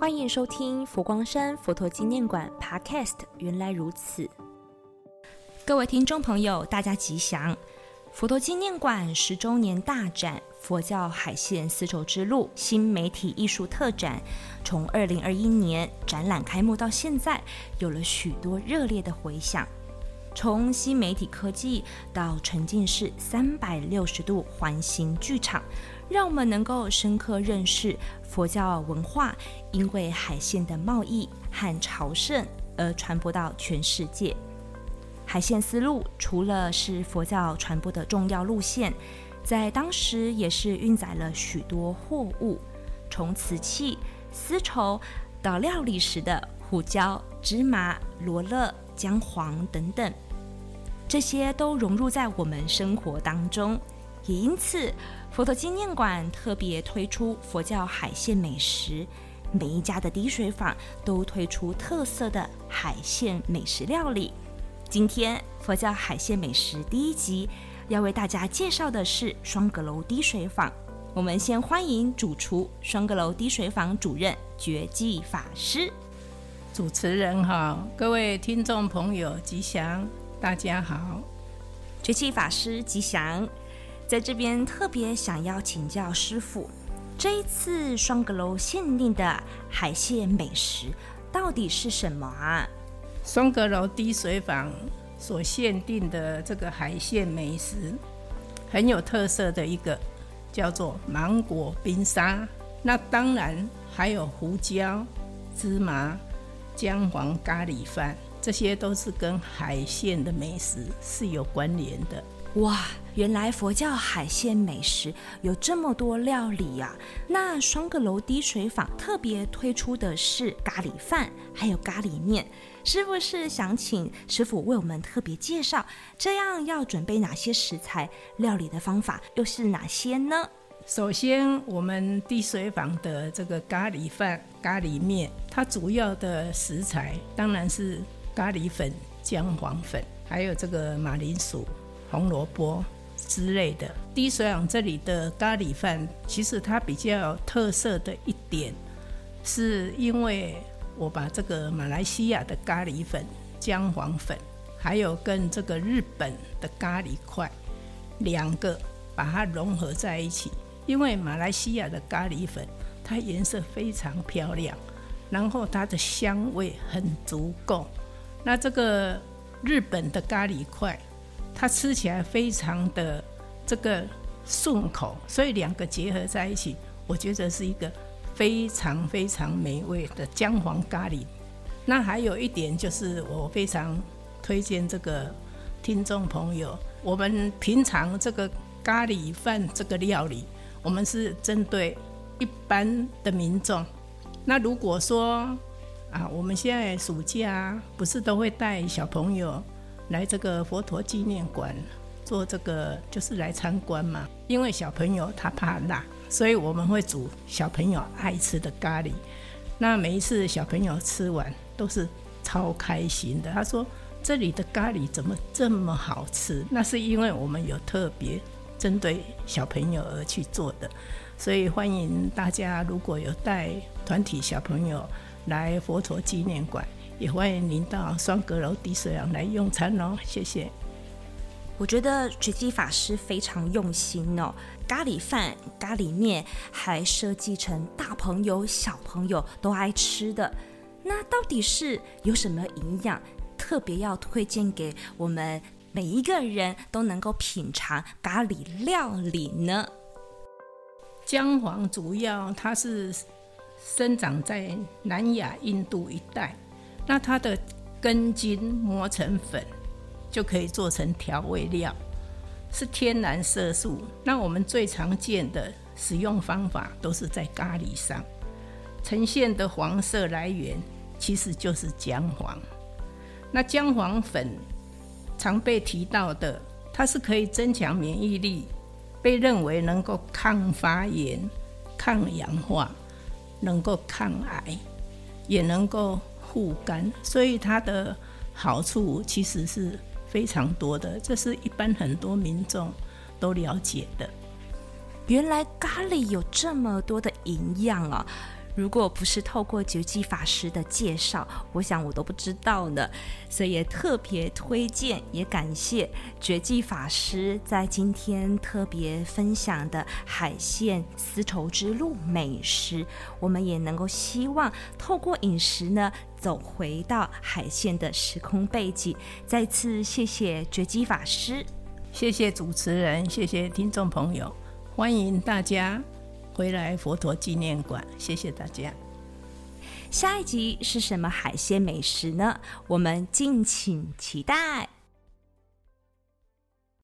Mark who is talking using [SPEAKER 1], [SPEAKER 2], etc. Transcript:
[SPEAKER 1] 欢迎收听佛光山佛陀纪念馆 Podcast。原来如此，各位听众朋友，大家吉祥！佛陀纪念馆十周年大展“佛教海线丝绸之路”新媒体艺术特展，从二零二一年展览开幕到现在，有了许多热烈的回响。从新媒体科技到沉浸式三百六十度环形剧场，让我们能够深刻认识佛教文化，因为海线的贸易和朝圣而传播到全世界。海线丝路除了是佛教传播的重要路线，在当时也是运载了许多货物，从瓷器、丝绸到料理时的胡椒、芝麻、罗勒、姜黄等等。这些都融入在我们生活当中，也因此，佛陀纪念馆特别推出佛教海鲜美食，每一家的滴水坊都推出特色的海鲜美食料理。今天，佛教海鲜美食第一集要为大家介绍的是双阁楼滴水坊。我们先欢迎主厨双阁楼滴水坊主任觉济法师。
[SPEAKER 2] 主持人好，各位听众朋友吉祥。大家好，
[SPEAKER 1] 觉气法师吉祥，在这边特别想要请教师傅，这一次双阁楼限定的海鲜美食到底是什么啊？
[SPEAKER 2] 双阁楼滴水坊所限定的这个海鲜美食，很有特色的一个叫做芒果冰沙，那当然还有胡椒、芝麻、姜黄咖喱饭。这些都是跟海鲜的美食是有关联的
[SPEAKER 1] 哇！原来佛教海鲜美食有这么多料理呀。那双阁楼滴水坊特别推出的是咖喱饭，还有咖喱面，是不是想请师傅为我们特别介绍？这样要准备哪些食材？料理的方法又是哪些呢？
[SPEAKER 2] 首先，我们滴水坊的这个咖喱饭、咖喱面，它主要的食材当然是。咖喱粉、姜黄粉，还有这个马铃薯、红萝卜之类的。低水坊这里的咖喱饭，其实它比较有特色的一点，是因为我把这个马来西亚的咖喱粉、姜黄粉，还有跟这个日本的咖喱块，两个把它融合在一起。因为马来西亚的咖喱粉，它颜色非常漂亮，然后它的香味很足够。那这个日本的咖喱块，它吃起来非常的这个顺口，所以两个结合在一起，我觉得是一个非常非常美味的姜黄咖喱。那还有一点就是，我非常推荐这个听众朋友，我们平常这个咖喱饭这个料理，我们是针对一般的民众。那如果说，啊，我们现在暑假不是都会带小朋友来这个佛陀纪念馆做这个，就是来参观嘛。因为小朋友他怕辣，所以我们会煮小朋友爱吃的咖喱。那每一次小朋友吃完都是超开心的。他说：“这里的咖喱怎么这么好吃？”那是因为我们有特别针对小朋友而去做的。所以欢迎大家，如果有带团体小朋友。来佛陀纪念馆，也欢迎您到双阁楼滴水廊来用餐哦，谢谢。
[SPEAKER 1] 我觉得觉基法师非常用心哦，咖喱饭、咖喱面还设计成大朋友、小朋友都爱吃的。那到底是有什么营养，特别要推荐给我们每一个人都能够品尝咖喱料理呢？
[SPEAKER 2] 姜黄主要它是。生长在南亚、印度一带，那它的根茎磨成粉，就可以做成调味料，是天然色素。那我们最常见的使用方法都是在咖喱上，呈现的黄色来源其实就是姜黄。那姜黄粉常被提到的，它是可以增强免疫力，被认为能够抗发炎、抗氧化。能够抗癌，也能够护肝，所以它的好处其实是非常多的。这是一般很多民众都了解的。
[SPEAKER 1] 原来咖喱有这么多的营养啊！如果不是透过绝技法师的介绍，我想我都不知道呢。所以也特别推荐，也感谢绝技法师在今天特别分享的海线丝绸之路美食。我们也能够希望透过饮食呢，走回到海线的时空背景。再次谢谢绝技法师，
[SPEAKER 2] 谢谢主持人，谢谢听众朋友，欢迎大家。回来佛陀纪念馆，谢谢大家。
[SPEAKER 1] 下一集是什么海鲜美食呢？我们敬请期待。